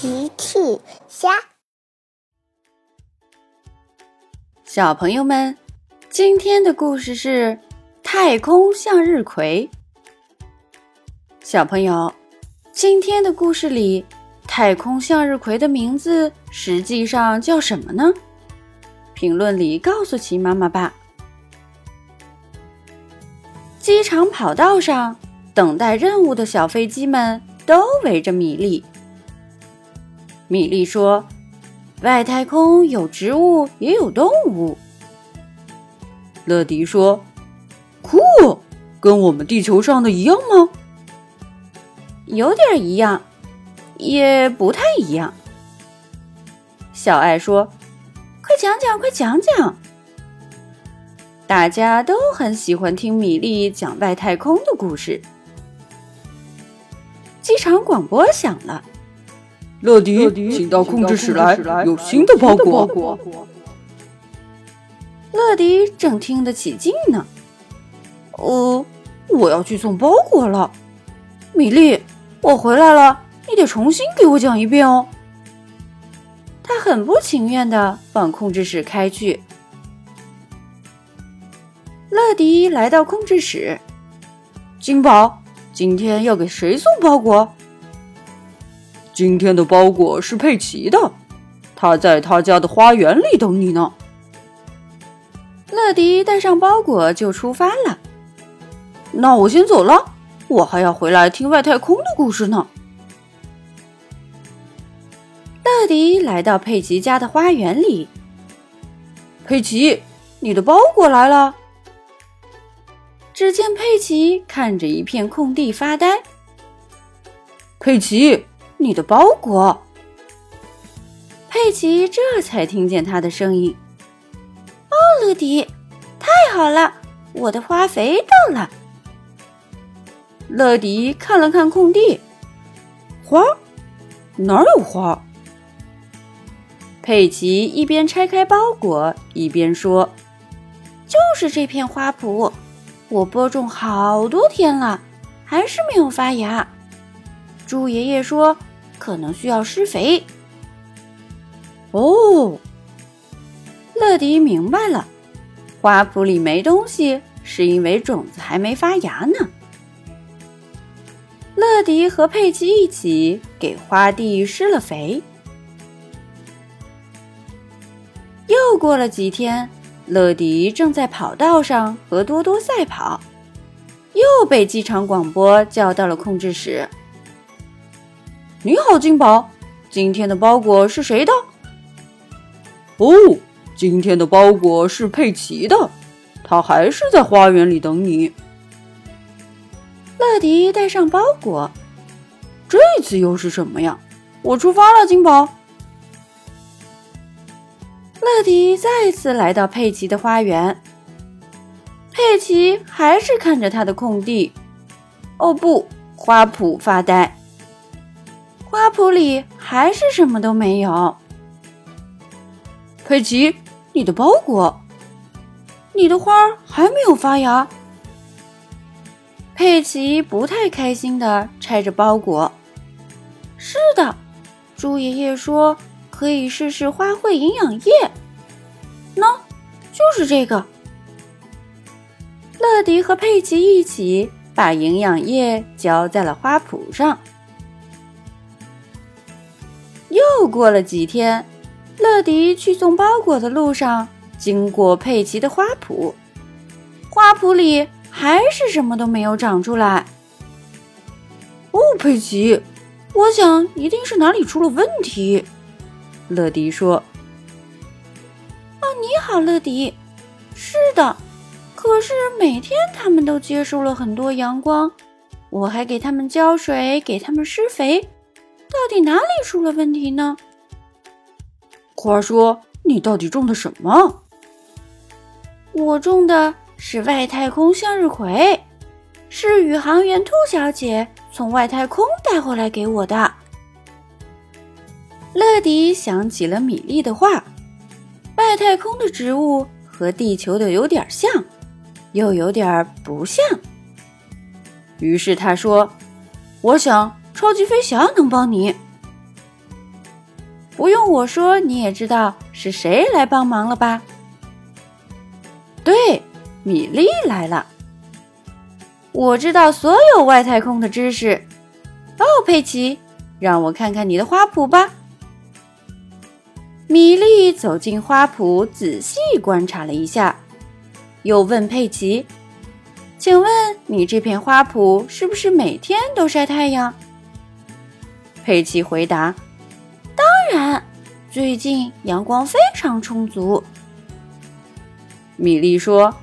奇趣虾，小朋友们，今天的故事是太空向日葵。小朋友，今天的故事里，太空向日葵的名字实际上叫什么呢？评论里告诉奇妈妈吧。机场跑道上，等待任务的小飞机们都围着米粒。米莉说：“外太空有植物，也有动物。”乐迪说：“酷，跟我们地球上的一样吗？”有点一样，也不太一样。小爱说：“快讲讲，快讲讲！”大家都很喜欢听米莉讲外太空的故事。机场广播响了。乐迪，请到控制室来，有新的包裹。乐迪正听得起劲呢。呃，我要去送包裹了。米莉，我回来了，你得重新给我讲一遍哦。他很不情愿的往控制室开去。乐迪来到控制室，金宝，今天要给谁送包裹？今天的包裹是佩奇的，他在他家的花园里等你呢。乐迪带上包裹就出发了。那我先走了，我还要回来听外太空的故事呢。乐迪来到佩奇家的花园里。佩奇，你的包裹来了。只见佩奇看着一片空地发呆。佩奇。你的包裹，佩奇这才听见他的声音。哦，乐迪，太好了，我的花肥到了。乐迪看了看空地，花哪儿有花？佩奇一边拆开包裹，一边说：“就是这片花圃，我播种好多天了，还是没有发芽。”猪爷爷说。可能需要施肥。哦，乐迪明白了，花圃里没东西，是因为种子还没发芽呢。乐迪和佩奇一起给花地施了肥。又过了几天，乐迪正在跑道上和多多赛跑，又被机场广播叫到了控制室。你好，金宝，今天的包裹是谁的？哦，今天的包裹是佩奇的，他还是在花园里等你。乐迪带上包裹，这次又是什么呀？我出发了，金宝。乐迪再次来到佩奇的花园，佩奇还是看着他的空地，哦不，花圃发呆。花圃里还是什么都没有。佩奇，你的包裹，你的花还没有发芽。佩奇不太开心的拆着包裹。是的，猪爷爷说可以试试花卉营养液。喏，就是这个。乐迪和佩奇一起把营养液浇在了花圃上。又过了几天，乐迪去送包裹的路上，经过佩奇的花圃，花圃里还是什么都没有长出来。哦，佩奇，我想一定是哪里出了问题。乐迪说：“哦，你好，乐迪。是的，可是每天他们都接受了很多阳光，我还给他们浇水，给他们施肥。”到底哪里出了问题呢？花说：“你到底种的什么？”我种的是外太空向日葵，是宇航员兔小姐从外太空带回来给我的。乐迪想起了米莉的话：“外太空的植物和地球的有点像，又有点不像。”于是他说：“我想。”超级飞侠能帮你。不用我说，你也知道是谁来帮忙了吧？对，米莉来了。我知道所有外太空的知识。哦，佩奇，让我看看你的花圃吧。米莉走进花圃，仔细观察了一下，又问佩奇：“请问你这片花圃是不是每天都晒太阳？”佩奇回答：“当然，最近阳光非常充足。”米莉说：“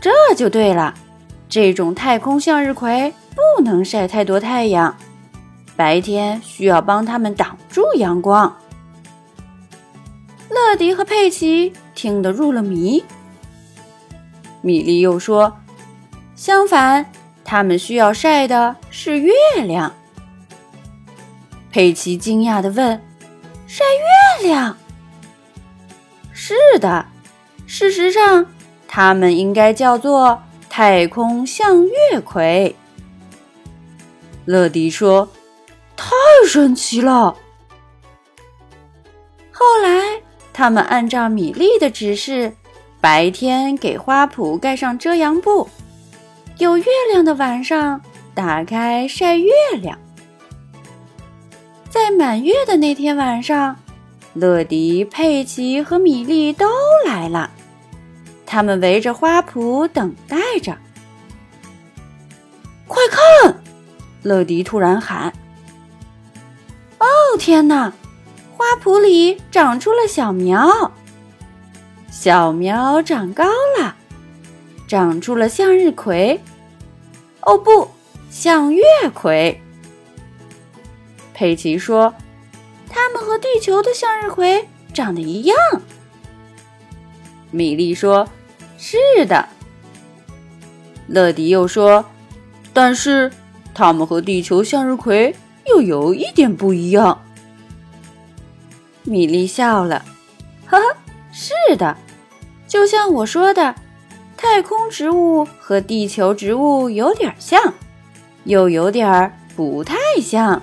这就对了，这种太空向日葵不能晒太多太阳，白天需要帮它们挡住阳光。”乐迪和佩奇听得入了迷。米莉又说：“相反，他们需要晒的是月亮。”佩奇惊讶地问：“晒月亮？”“是的，事实上，它们应该叫做太空向月葵。”乐迪说：“太神奇了！”后来，他们按照米莉的指示，白天给花圃盖上遮阳布，有月亮的晚上打开晒月亮。在满月的那天晚上，乐迪、佩奇和米莉都来了。他们围着花圃等待着。快看！乐迪突然喊：“哦，天哪！花圃里长出了小苗，小苗长高了，长出了向日葵。哦，不，向月葵。”佩奇说：“它们和地球的向日葵长得一样。”米莉说：“是的。”乐迪又说：“但是它们和地球向日葵又有一点不一样。”米莉笑了：“呵呵，是的，就像我说的，太空植物和地球植物有点像，又有点不太像。”